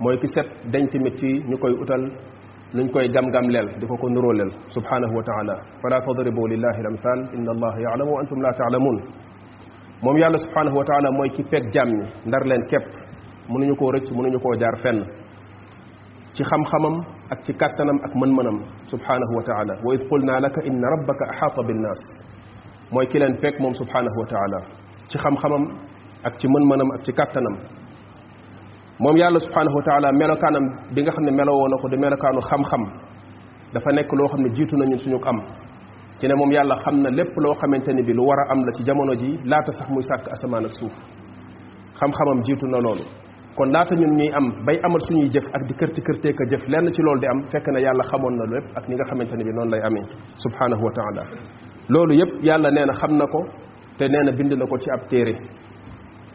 mooy ki set dañ tamit ci ñu koy utal nuñ koy gam-gam leel di ko ko nuroo leel subhanahu wa taala fala tadribu lillahi lamsal inna allaha yaalamu wa antum la taalamun moom yàlla subhanahu wa taala mooy ki peeg jàmm ñi ndar leen képp mënuñu koo rëcc mënuñu koo jaar fenn ci xam-xamam ak ci kàttanam ak mën-mënam subhanahu wa taala wa id qulna laka inna rabbaka axaata binnaas mooy ki leen peeg moom subhanahu wa taala ci xam-xamam ak ci mën-mënam ak ci kàttanam moom yàlla subhanahu wa taala melokaanam bi nga xam ne melowoo na ko di melokaanu xam-xam dafa nekk loo xam ne jiitu nañu suñu am ci ne moom yàlla xam na lépp loo xamante ni bi lu war a am la ci jamono ji laata sax muy sàkk asamaan ak suuf xam-xamam jiitu na loolu kon laata ñun ñuy am bay amal suñuy jëf ak di kërti kërtee ka jëf lenn ci loolu di am fekk na yàlla xamoon na lépp ak ni nga xamante ne bi noonu lay amee subhanahu wa taala loolu yëpp yàlla nee na xam na ko te nee na bind na ko ci ab téere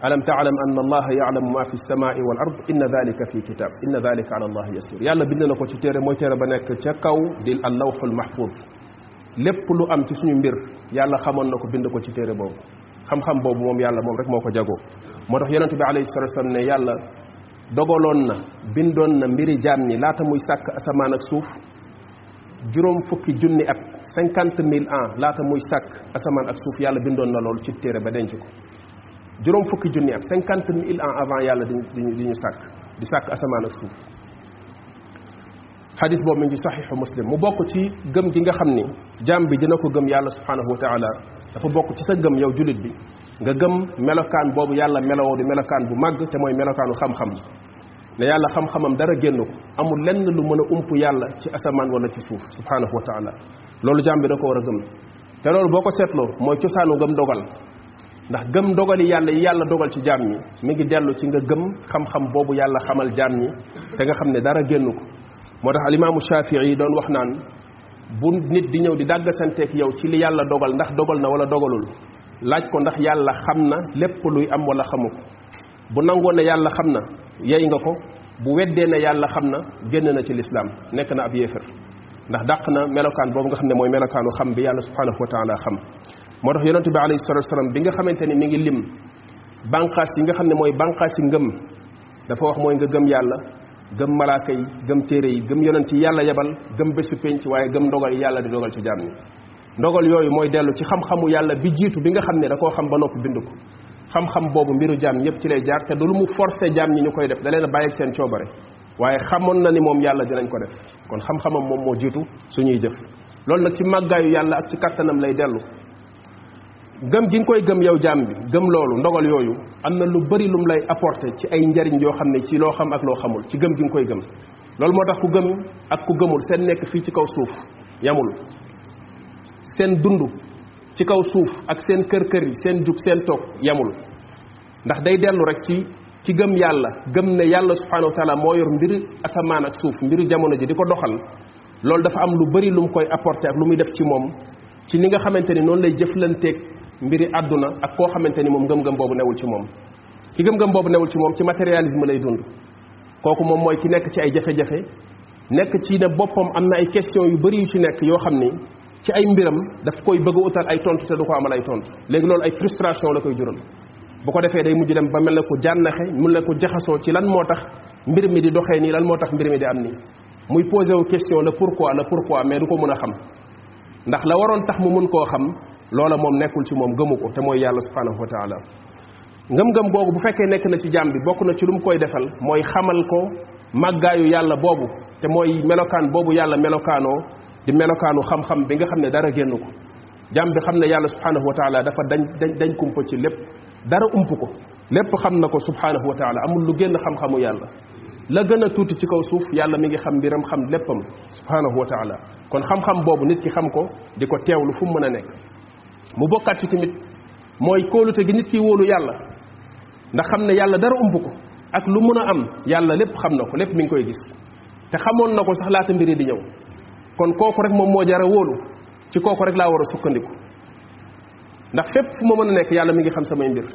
alam taalam anna allaha yaalamu ma fi lsamai wal ard inna dalika fi kitab inna dalika ala allahi yasir yàlla bind na ko ci téere mooy téere ba nekk ca kaw di allawxul mahfuz lépp lu am ci suñu mbir yàlla xamoon na ko bind ko ci téere boobu xam-xam boobu moom yàlla moom rek moo ko jagoo moo tax yonente bi alayhi salatu wasalam ne yàlla dogaloon na bindoon na mbiri jaam ñi laata muy sàkk asamaan ak suuf juróom fukki junni at cinquante mille ans laata muy sàkk asamaan ak suuf yàlla bindoon na loolu ci téere ba denc ko juróom fukki junni at cinquante mille ans avant yàlla di ñu di ñu sàkk di sàkk asamaan ak suuf xadis boobu mi ngi saxiixu muslim mu bokk ci gëm gi nga xam ni jaam bi dina ko gëm yàlla subhanahu wa taala dafa bokk ci sa gëm yow jullit bi nga gëm melokaan boobu yàlla melowoo di melokaan bu màgg te mooy melokaanu xam-xam ne yàlla xam-xamam dara génn ko amul lenn lu mën a ump yàlla ci asamaan wala ci suuf subhanahu wa taala loolu jaam bi da ko war a gëm te loolu boo ko seetloo mooy cosaanu gëm dogal ndax gëm dogali yàlla yi yàlla dogal ci jaam ñi mi ngi dellu ci nga gëm xam-xam boobu yàlla xamal jaam ñi te nga xam ne dara génn ko moo tax alimaamu shafii yi doon wax naan bu nit di ñëw di dàggasanteek yow ci li yàlla dogal ndax dogal na wala dogalul laaj ko ndax yàlla xam na lépp luy am wala xamu ko bu nangoo ne yàlla xam na yey nga ko bu weddee ne yàlla xam na génn na ci lislaam nekk na ab yéefar ndax dàq na melokaan boobu nga xam ne mooy melokaanu xam bi yàlla subhanahu wa taala xam moo tax yonente bi alayhi salatu wasalam bi nga xamante ni mi ngi lim bànqaas yi nga xam ne mooy bànqaas yi ngëm dafa wax mooy nga gëm yàlla gëm malaaka yi gëm téere yi gëm yonent yi yàlla yebal gëm bésu penc waaye gëm ndogal yi yàlla di dogal ci jaam ñi ndogal yooyu mooy dellu ci xam-xamu yàlla bi jiitu bi nga xam ne da koo xam ba noppi bind ko xam-xam boobu mbiru jaam ñëpp ci lay jaar te du lu mu forcé jaam ñi ñu koy def da leen a bàyyi ak seen coobare waaye xamoon na ni moom yàlla dinañ ko def kon xam-xamam moom moo jiitu suñuy jëf loolu nag ci màggaayu yàlla ak ci kattanam lay dellu gëm gi nga koy gëm yow jaam bi gëm loolu ndogal yooyu am na lu bari lum lay apporter ci ay njariñ yoo xam ne ci loo xam ak loo xamul ci gëm gi nga koy gëm loolu moo tax ku gëm ak ku gëmul seen nekk fii ci kaw suuf yamul seen dund ci kaw suuf ak seen kër kër yi seen jug seen toog yamul ndax day dellu rek ci ci gëm yàlla gëm ne yàlla subhanahu wa taala moo yor mbir asamaan ak suuf mbiru jamono ji di ko doxal loolu dafa am lu bari lu mu koy apporter ak lu muy def ci moom ci ni nga xamante ni noonu lay jëflanteeg mbiri àdduna ak koo xamante ni moom ngëm-ngëm boobu newul ci moom ki gëm-gëm boobu newul ci moom ci matérialisme lay dund kooku moom mooy ki nekk ci ay jafe-jafe nekk ci ne boppam am na ay question yu bëri yu ci nekk yoo xam ni ci ay mbiram daf koy bëgg a utal ay tontu te du ko amal ay tontu léegi loolu ay frustration la koy jural bu ko defee day mujj dem ba mel ne ko jànnaxe mun na ko jaxasoo ci lan moo tax mbir mi di doxee nii lan moo tax mbir mi di am nii muy posé wu question la pourquoi la pourquoi mais du ko mën a xam ndax la waroon tax mu mun koo xam loola moom nekkul ci moom gëmu ko te mooy yàlla subhanahu wa taala ngëm-ngëm boobu bu fekkee nekk na ci jaam bi bokk na ci lu mu koy defal mooy xamal ko màggaayu yàlla boobu te mooy melokaan boobu yàlla melokaanoo di melokaanu xam-xam bi nga xam ne dara génn ko jaam bi xam ne yàlla subhanahu wa taala dafa dañ dañ dañ kumpa ci lépp dara ump ko lépp xam na ko subhanahu wa taala amul lu génn xam-xamu yàlla la gën a tuuti ci kaw suuf yàlla mi ngi xam mbiram xam léppam subhanahu wa taala kon xam-xam boobu nit ki xam ko di ko teewlu fu mu mën a nekk mu bokkaat ci tamit mooy kóolute gi nit ki wóolu yàlla ndax xam ne yàlla dara ump ko ak lu mën a am yàlla lépp xam na ko lépp mi ngi koy gis te xamoon na ko sax laata mbiri di ñëw kon kooku rek moom moo jara wóolu ci kooku rek laa war a sukkandiku ndax fépp fu ma mën a nekk yàlla mi ngi xam samay mbir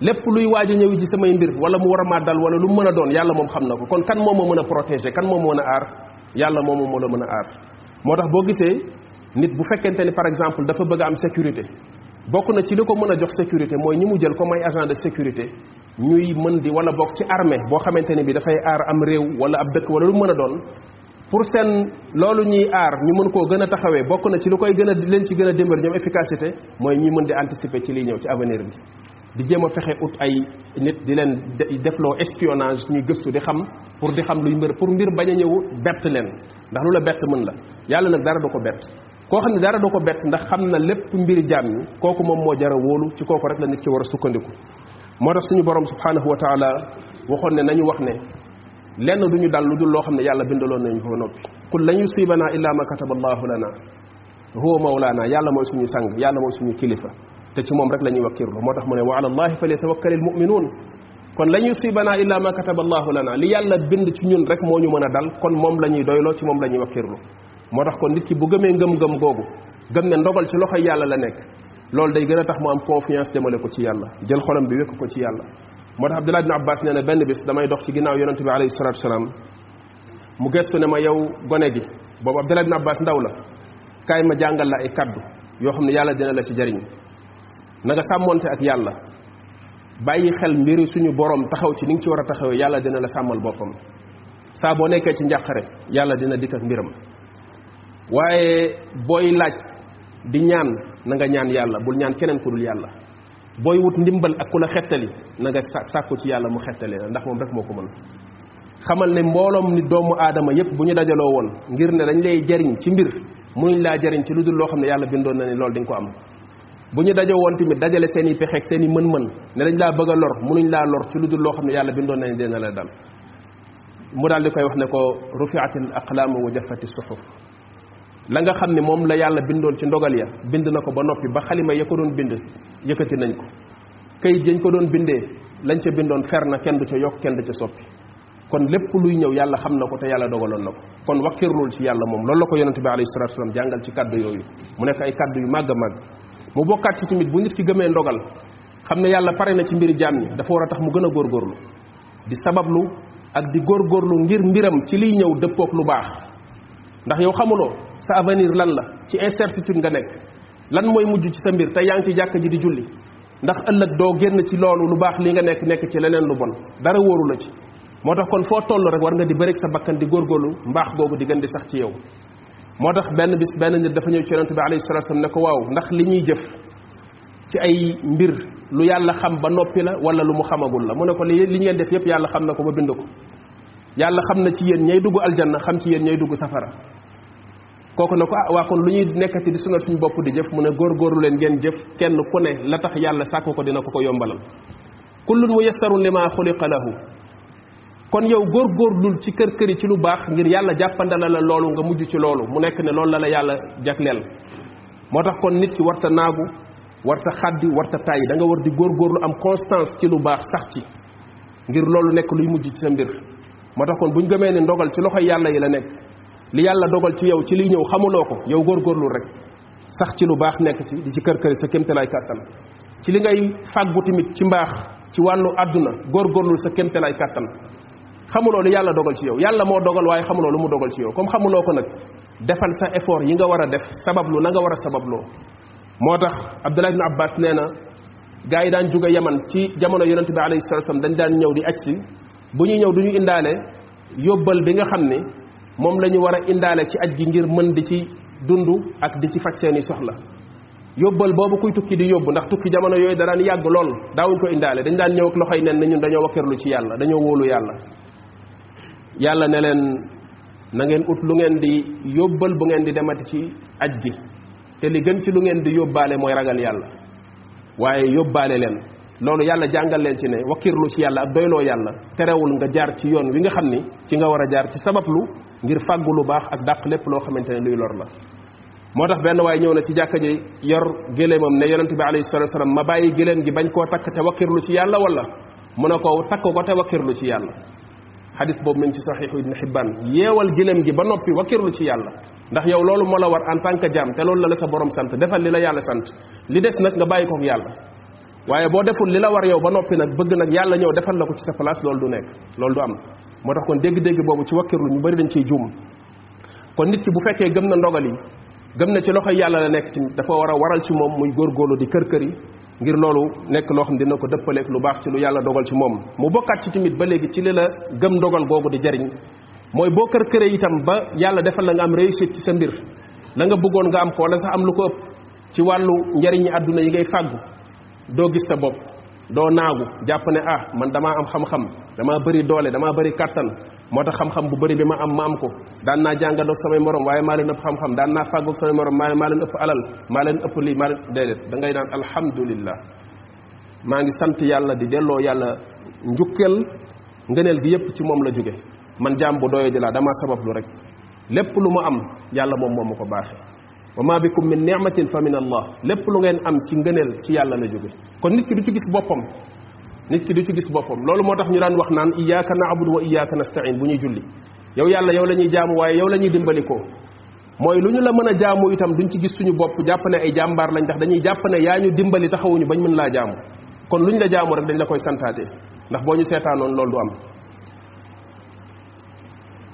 lépp luy waaj a ñëw ji samay mbir wala mu war a maa dal wala lu mu mën a doon yàlla moom xam na ko kon kan moom moo mën a protéger kan moom moo mën a aar yàlla moom moo la mën a aar moo tax boo gisee nit bu fekkente ni par exemple dafa bëgg am sécurité bokk na ci li ko mën a jox sécurité mooy ñi mu jël comme ay agent de sécurité ñuy mën di wala bokk ci armée boo xamante ni bi dafay aar am réew wala ab dëkk wala lu mën a doon pour seen loolu ñuy aar ñu mën koo gën a taxawee bokk na ci lu koy gën a leen ci gën a dimbali ñoom efficacité mooy ñuy mën di anticiper ci liy ñëw ci avenir bi di jéem a fexe ut ay nit di leen defloo espionnage ñuy gëstu di xam pour di xam luy mbir pour mbir bañ a ñëw bett leen ndax lu la bett mën la yàlla nag dara du ko bett koo xam ne dara du ko bett ndax xam na lépp mbiri jaam ñi kooku moom moo jara wóolu ci kooku rek la nit ki war a sukkandiku moo tax suñu borom subhanahu wa taala waxoon ne nañu wax ne lenn du ñu dal lu dul loo xam ne yàlla bindaloon nañu ko noppi qul lan yusibanaa illa ma kataba allahu lana huwa mawlaana yàlla mooy suñu sang yàlla mooy suñu kilifa te ci moom rek la ñuy wakkirlu moo tax mu ne wa ala allahi fal yatawakkalil muminuun kon lan yusibana illa ma kataba allahu lana li yàlla bind ci ñun rek moo ñu mën a dal kon moom la ñuy doyloo ci moom la ñuy wakkirlu moo tax kon nit ki bu gëmee ngëm-ngëm googu gëm ne ndogal ci loxoy yàlla la nekk loolu day gën a tax mu am confiance jëmale ko ci yàlla jël xolam bi wékk ko ci yàlla moo tax abdullah ibn abbas nee na benn bis damay dox ci ginnaaw yonente bi alayhi salatu wasalaam mu gestu ne ma yow gone gi boobu abdullah ibn abbas ndaw la kaay ma jàngal la ay kaddu yoo xam ne yàlla dina la ci jariñ na nga sàmmonte ak yàlla bàyyi xel mbiri suñu borom taxaw ci ni nga ci war a taxawee yàlla dina la sàmmal boppam saa boo nekkee ci njàqare yàlla dina dikk ak mbiram waaye booy laaj di ñaan na nga ñaan yàlla bul ñaan keneen ku dul yàlla booy wut ndimbal ak ku la xettali na nga sa sàkku ci yàlla mu xettali la ndax moom rek moo ko mën xamal ne mbooloom ni doomu aadama yépp bu ñu dajaloo woon ngir ne dañ lay jariñ ci mbir munuñ laa jariñ ci lu dul loo xam ne yàlla bindoon na ne loolu di nga ko am bu ñu dajoo woon tamit dajale seen i pexeeg seen i mën-mën ne dañ laa bëgg a lor munuñ laa lor ci lu dul loo xam ne yàlla bindoon na ne dina la dal mu daal di koy wax ne ko rufiatil aqlaamu wa jafati suxuf la nga xam ne moom la yàlla bindoon ci ndogal ya bind na ko ba noppi ba xalima ya ko doon bind yëkkati nañ ko kayit yañ ko doon bindee lañ ca bindoon fer na kenn du ca yokk kenn du ca soppi kon lépp luy ñëw yàlla xam na ko te yàlla dogaloon na ko kon wakkirlul ci yàlla moom loolu la ko yonente bi alayhi salatu wasalam jàngal ci kàddu yooyu mu nekk ay kàddu yu màgg a màgg mu bokkaat ci tamit bu nit ki gëmee ndogal xam ne yàlla pare na ci mbiri jaam ñi dafa war a tax mu gën a góorgóorlu di sabablu ak di góorgóorlu ngir mbiram ci liy ñëw dëppook lu baax ndax yow xamuloo sa avenir lan la ci incertitude nga nekk lan mooy mujj ci sa mbir te yaa ngi ci jàkk ji di julli ndax ëllëg doo génn ci loolu lu baax li nga nekk nekk ci leneen lu bon dara wóoru la ci moo tax kon foo toll rek war nga di bërik sa bakkan di góorgóorlu mbaax googu di gën di sax ci yow moo tax benn bis benn nit dafa ñëw ci yonente bi alayhi salatu wasallam ne ko waaw ndax li ñuy jëf ci ay mbir lu yàlla xam ba noppi la wala lu mu xamagul la mu ne ko li li ngeen def yépp yàlla xam na ko ba bind ko yàlla xam na ci yéen ñay dugg aljanna xam ci yéen ñay dugg safara kooku ne ko ah waa kon lu ñuy nekkati di sunal suñu bopp di jëf mu ne góorgóorlu leen ngeen jëf kenn ku ne la tax yàlla sàkk ko dina ko ko yombalal kullun muyassarun lima xuliqa lahu kon yow góorgóorlul ci kër këri ci lu baax ngir yàlla jàppandala la loolu nga mujj ci loolu mu nekk ne loolu la la yàlla jagleel moo tax kon nit ki warta naagu warta xaddi warta tàyyi da nga war di góorgóorlu am constance ci lu baax sax ci ngir loolu nekk luy mujj ci sa mbir moo tax kon bu ñu gëmee ne ndogal ci loxoy yàlla yi la nekk li yàlla dogal ci yow ci liy ñëw xamuloo ko yow góorgóorlu rek sax ci lu baax nekk ci di ci kër këri sa kémtalaay kàttan ci li ngay fàggu tamit ci mbaax ci wàllu àdduna góorgóorlul sa kémtalaay kàttan xamuloo li yàlla dogal ci yow yàlla moo dogal waaye xamuloo lu mu dogal ci yow comme xamuloo ko nag defal sa effort yi nga war a def sabablu na nga war a sababloo moo tax abdullah ibn abbas nee na gars yi daan jóge yaman ci jamono yonente bi alayhi salatu wasallam dañ daan ñëw di aj si bu ñuy ñëw du ñu indaale yóbbal bi nga xam ne moom la ñu war a indaale ci aj gi ngir mën di ci dund ak di ci faj seeni soxla yóbbal boobu kuy tukki di yóbbu ndax tukki jamono yooyu da daan yàgg lool daawuñ ko indaale dañ daan ñëw ak loxoy nen ne ñun dañoo wakkirlu ci yàlla dañoo wóolu yàlla yàlla ne leen na ngeen ut lu ngeen di yóbbal bu ngeen di demati ci aj gi te li gën ci lu ngeen di yóbbaale mooy ragal yàlla waaye yóbbaale leen noonu yàlla jàngal leen ci ne wakkirlu ci yàlla ak doyloo yàlla terewul nga jaar ci yoon wi nga xam ni ci nga war a jaar ci sabablu ngir fàggu lu baax ak dàq lépp loo xamante ne luy lor la moo tax benn waaye ñëw na ci jàkka ji yor géléemam ne yonente bi alayhi salatu wasalam ma bàyyi géléem gi bañ koo takk te wakkirlu ci yàlla wala mu ne ko takk ko te wakkirlu ci yàlla xadis boobu mi ngi ci saxiixu ibn xibban yeewal gëlëm gi ba noppi wakkirlu ci yàlla ndax yow loolu moo la war en tant que jaam te loolu la la sa borom sant defal li la yàlla sant li des nag nga bàyyi kook yàlla waaye boo deful li la war yow ba noppi nag bëgg nag yàlla ñëw defal la ko ci sa place loolu du nekk loolu du am moo tax kon dégg-dégg boobu ci wakkirlu ñu bari dañ ciy juum kon nit ki bu fekkee gëm na ndogal yi gëm na ci loxo yàlla la nekk tamit dafa war a waral ci moom muy góorgóorlu di kër kër yi ngir loolu nekk loo xam dina ko dëppaleeg lu baax ci lu yàlla dogal ci moom mu bokkaat ci tamit ba léegi ci li la gëm ndogal googu di jariñ mooy boo kër këree itam ba yàlla defal la nga am réussite ci sa mbir la nga bëggoon nga am ko wala sax am lu ko ëpp ci wàllu njariñi àdduna yi ngay fàggu doo gis sa bopp doo naagu jàpp ne ah man damaa am xam-xam damaa bëri doole damaa bëri kàttan moo tax xam-xam bu bëri bi ma am ma am ko daan naa jàngandoog samay morom waaye maa leen ëpp xam-xam daan naa fàggoog samay morom maa maa leen ëpp alal maa leen ëpp lii maa leen déedéet da ngay naan alhamdulillah maa ngi sant yàlla di delloo yàlla njukkeel ngëneel gi yépp ci moom la jóge man jaam bu doyo di laa damaa sabablu rek lépp lu ma am yàlla moom moo ma ko baaxee wa ma bikum min ni'matin fa min allah lépp lu ngeen am ci ngëneel ci yàlla la jóge kon nit ki du ci gis boppam nit ki du ci gis boppam loolu moo tax ñu daan wax naan iyyaka na'budu wa iyyaka nasta'in bu ñuy julli yow yàlla yow la ñuy jaamu waaye yow la ñuy dimbalikoo mooy lu ñu la mën a jaamu itam duñ ci gis suñu bopp jàpp ne ay jàmbaar lañ ndax dañuy jàpp ne yaa ñu dimbali taxawuñu bañ mën laa jaamu kon lu ñu la jaamu rek dañ la koy santaate ndax boo ñu seetaanoon loolu du am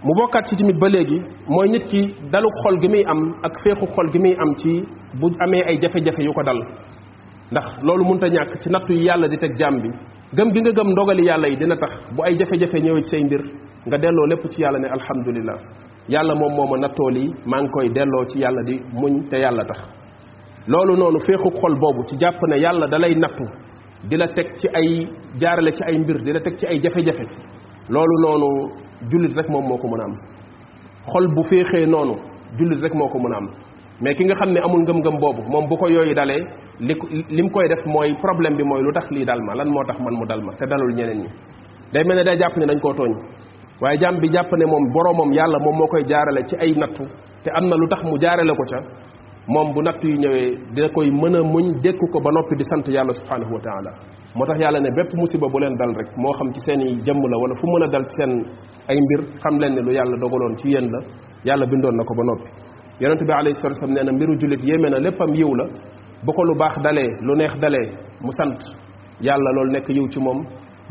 mu bokkaat ci tamit ba léegi mooy nit ki dalu xol gi muy am ak féexu xol gi muy am ci bu amee ay jafe-jafe yu ko dal ndax loolu mënta ñàkk ci nattu yi yàlla di teg jaam bi gëm gi nga gëm ndogali yàlla yi dina tax bu ay jafe-jafe ñëwee ci say mbir nga delloo lépp ci yàlla ne alhamdulilah yàlla moom moo ma nattoo lii maa ngi koy delloo ci yàlla di muñ te yàlla tax loolu noonu féexu xol boobu ci jàpp ne yàlla dalay nattu di la teg ci ay jaarale ci ay mbir di la teg ci ay jafe-jafe loolu noonu jullit rek moom moo ko mën a am xol bu féexee noonu jullit rek moo ko mën a am mais ki nga xam ne amul ngëm-ngëm boobu moom bu ko yooyu dalee li li mu koy def mooy problème bi mooy lu tax lii dal ma lan moo tax man mu dal ma te dalul ñeneen ñi day mel ne day jàpp ne dañ koo tooñ waaye jàmm bi jàpp ne moom boroomam yàlla moom moo koy jaarale ci ay nattu te am na lu tax mu jaarale ko ca moom bu natt yu ñëwee dina koy mën a muñ dékku ko ba noppi di sant yàlla subhanahu wa taala moo tax yàlla ne bépp musiba bu leen dal rek moo xam ci seen i jëmm la wala fu mën a dal ci seen ay mbir xam leen ne lu yàlla dogaloon ci yéen la yàlla bindoon na ko ba noppi yonente bi alayhi salatu wasallam nee na mbiru jullit yéeme na léppam yiw la bu ko lu baax dalee lu neex dalee mu sant yàlla loolu nekk yiw ci moom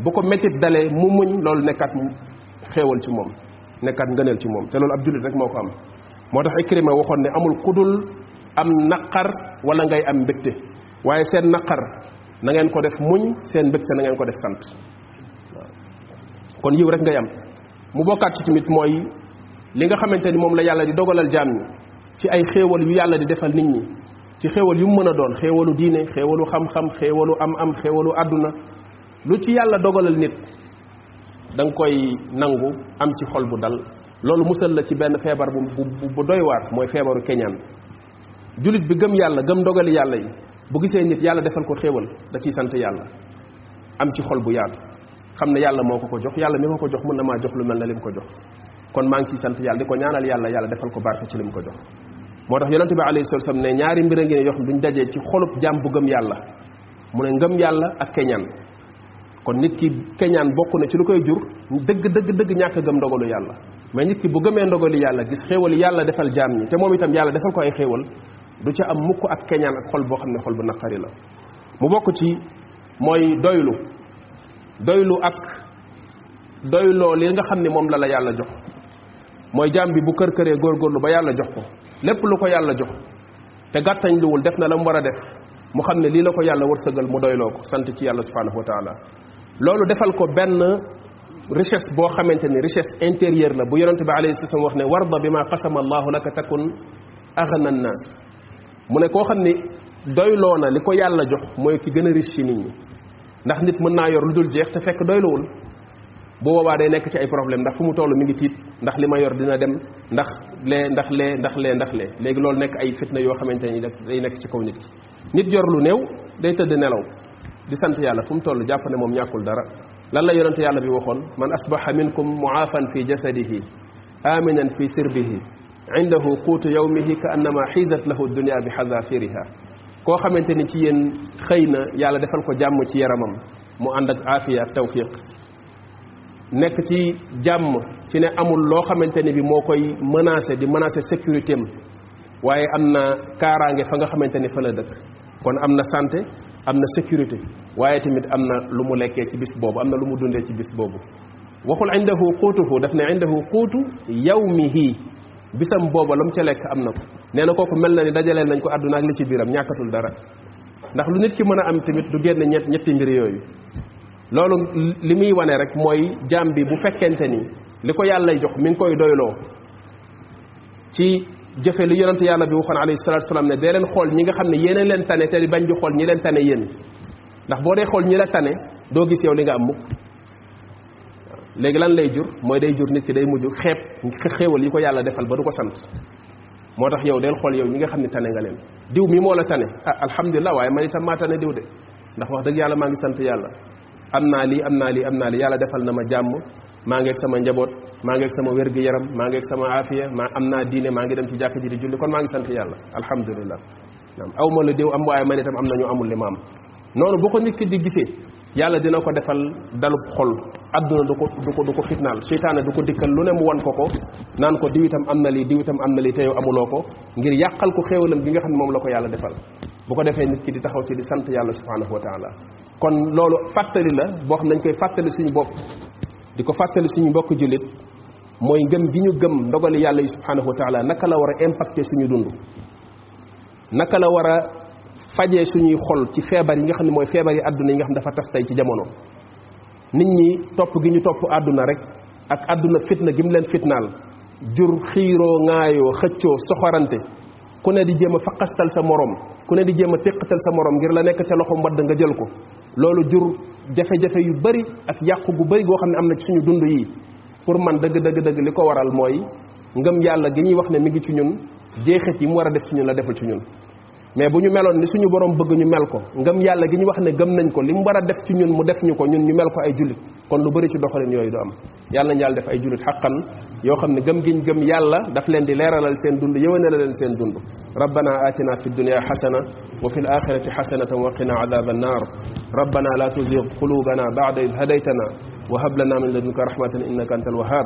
bu ko métit dalee mu muñ loolu nekkaat xéewal ci moom nekkaat ngëneel ci moom te loolu ab jullit rek moo ko am moo tax Ikrima waxoon ne amul kudul am naqar wala ngay am mbégte waaye seen naqar na ngeen ko def muñ seen mbégte na ngeen ko def sant kon yiw rek ngay am mu bokkaat ci tamit mooy li nga xamante ni moom la yàlla di dogalal jaam ñi ci ay xéewal yu yàlla di defal nit ñi ci xéewal yu mu mën a doon xéewalu diine xéewalu xam-xam xéewalu am-am xéewalu àdduna lu ci yàlla dogalal nit da nga koy nangu am ci xol bu dal loolu musal la ci benn feebar bu bu bu doy waar mooy feebaru keñaan julit bi gëm yàlla gëm dogali yàlla yi bu gisee nit yàlla defal ko xéewal da ciy sant yàlla am ci xol bu yaatu xam ne yàlla moo ko ko jox yàlla mi ko ko jox mën na maa jox lu mel na lim ko jox kon maa ngi ciy sant yàlla di ko ñaanal yàlla yàlla defal ko barke ci lim ko jox moo tax yonente bi alayhi salatu wasallam ne ñaari mbir a ngi ne yoo xam duñ dajee ci xolub jàmm bu gëm yàlla mu ne ngëm yàlla ak keñaan kon nit ki keñaan bokk na ci lu koy jur dëgg dëgg dëgg ñàkk a gëm ndogalu yàlla mais nit ki bu gëmee ndogalu yàlla gis xéewal yàlla defal jaam ñi te moom itam yàlla defal ko ay xéewal du ca am mukk ak keñaan ak xol boo xam ne xol bu naqari la mu bokk ci mooy doylu doylu ak doyloo li nga xam ne moom la la yàlla jox mooy jaam bi bu kër këree góorgóorlu ba yàlla jox ko lépp lu ko yàlla jox te gàttañ luwul def na la mu war a def mu xam ne lii la ko yàlla wërsëgal mu doyloo ko sant ci yàlla subhanahu wa taala loolu defal ko benn richesse boo xamante ni richesse intérieure la bu yonente bi alayhi salaam wax ne warda bi ma qasama allahu laka takun aghna annas mu ne koo xam ni doyloo na li ko yàlla jox mooy ki gën a riche ci nit ñi ndax nit mën naa yor lu dul jeex te fekk doyluwul bu boobaa day nekk ci ay problème ndax fu mu toll mi ngi tiit ndax li ma yor dina dem ndax lee ndax lee ndax lee ndax lee léegi loolu nekk ay fitna yoo xamante ni day nekk ci kaw nit ki nit yor lu néew day tëdd nelaw di sant yàlla fu mu toll jàpp ne moom ñàkkul dara lan la yonente yàlla bi waxoon man asbaha minkum muafan fi jasadihi aminan fi sirbihi indahu quutu yawmihi ka annama xiisat lahu dunia bi xazafiriha koo xamante ni ci yéen xëy na yàlla defal ko jàmm ci yaramam mu ànd ak aafiya ak tawfiq nekk ci jàmm ci ne amul loo xamante ni bi moo koy menacé di menacé sécurité am waaye am na kaaraange fa nga xamante ni fa la dëkk kon am na santé am na sécurité waaye tamit am na lu mu lekkee ci bis boobu am na lu mu dundee ci bis boobu waxul indahu quutuhu daf ne indahu quutu yawmihi bisam booba la mu ca lekk am na ko nee na kooku mel na ni dajaleel nañ ko àdduna ak li ci biiram ñàkkatul dara ndax lu nit ki mën a am tamit du génn ñett ñetti mbir yooyu loolu li muy wane rek mooy jaam bi bu fekkente ni li ko yàlla jox mi ngi koy doyloo ci jëfe li yonent yàlla bi waxoon alayhi salatu salaam ne dee leen xool ñi nga xam ne yéen leen tane te di bañ di xool ñi leen tane yéen ndax boo dee xool ñi la tane doo gis yow li nga am mukk léegi lan lay jur mooy day jur nit ki day mujj xeeb xéewal yi ko yàlla defal ba du ko sant moo tax yow del xool yow ñi nga xam ne tane nga leen diw mi moo la tane ah alhamdulilah waaye man itam maa tane diw de ndax wax dëgg yàlla maa ngi sant yàlla am naa lii am naa lii am naa lii yàlla defal na ma jàmm maa ngeeg sama njaboot maa ngeeg sama wér gi yaram maa ngeeg sama aafiya maa am naa diine maa ngi dem ci jàkk ji di julli kon maa ngi sant yàlla alhamdulilah aw ma la diw am waaye man itam am na ñu amul li ma am noonu boo ko nit ki di gisee yàlla dina ko defal dalub xol àdduna du ko du ko du ko fitnaal seytaane du ko dikkal lu ne mu wan ko ko naan ko diw itam am na lii diw itam am na lii te yow amuloo ko ngir yàqal ko xéewalam gi nga xam ne moom la ko yàlla defal bu ko defee nit ki di taxaw ci di sant yàlla subhanahu wa taala kon loolu fàttali la boo xam nañ koy fàttali suñu bopp di ko fàttali suñu mbokk jullit mooy ngëm gi ñu gëm ndogali yàlla yi subhanahu wa taala naka la war a impacté suñu dund naka la war a fajee suñuy xol ci feebar yi nga xam ne mooy feebar yi àdduna yi nga xam dafa tas tey ci jamono nit ñi topp gi ñu topp àdduna rek ak àdduna fitna gi mu leen fitnaal jur xiiroo ŋaayoo xëccoo soxorante ku ne di jéem a faqastal sa morom ku ne di jéem a téqatal sa morom ngir la nekk ca loxo mbadd nga jël ko loolu jur jafe-jafe yu bari ak yàqu gu bari goo xam ne am na ci suñu dund yi pour man dëgg dëgg dëgg li ko waral mooy ngëm yàlla gi ñuy wax ne mi ngi ci ñun jeexit yi mu war a def ci ñun la deful ci ñun mais bu ñu meloon ni suñu borom bëgg ñu mel ko ngëm yàlla gi ñu wax ne gëm nañ ko li mu war a def ci ñun mu def ñu ko ñun ñu mel ko ay jullit kon lu bëri ci doxalin yooyu du am yàlla nañ yàlla def ay jullit xaqan yoo xam ne gëm giñ gëm yàlla daf leen di leeralal seen dund yëwane la leen seen dund rabbana atina fi dunya xasana wa fi alaxirati xasanatan wa qina adaba annar rabbana la tuzig qulubana bada id hadaytana wa hab lana min ladunka rahmatan innaka anta alwahab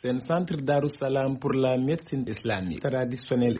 C'est un centre Darussalam pour la médecine islamique traditionnelle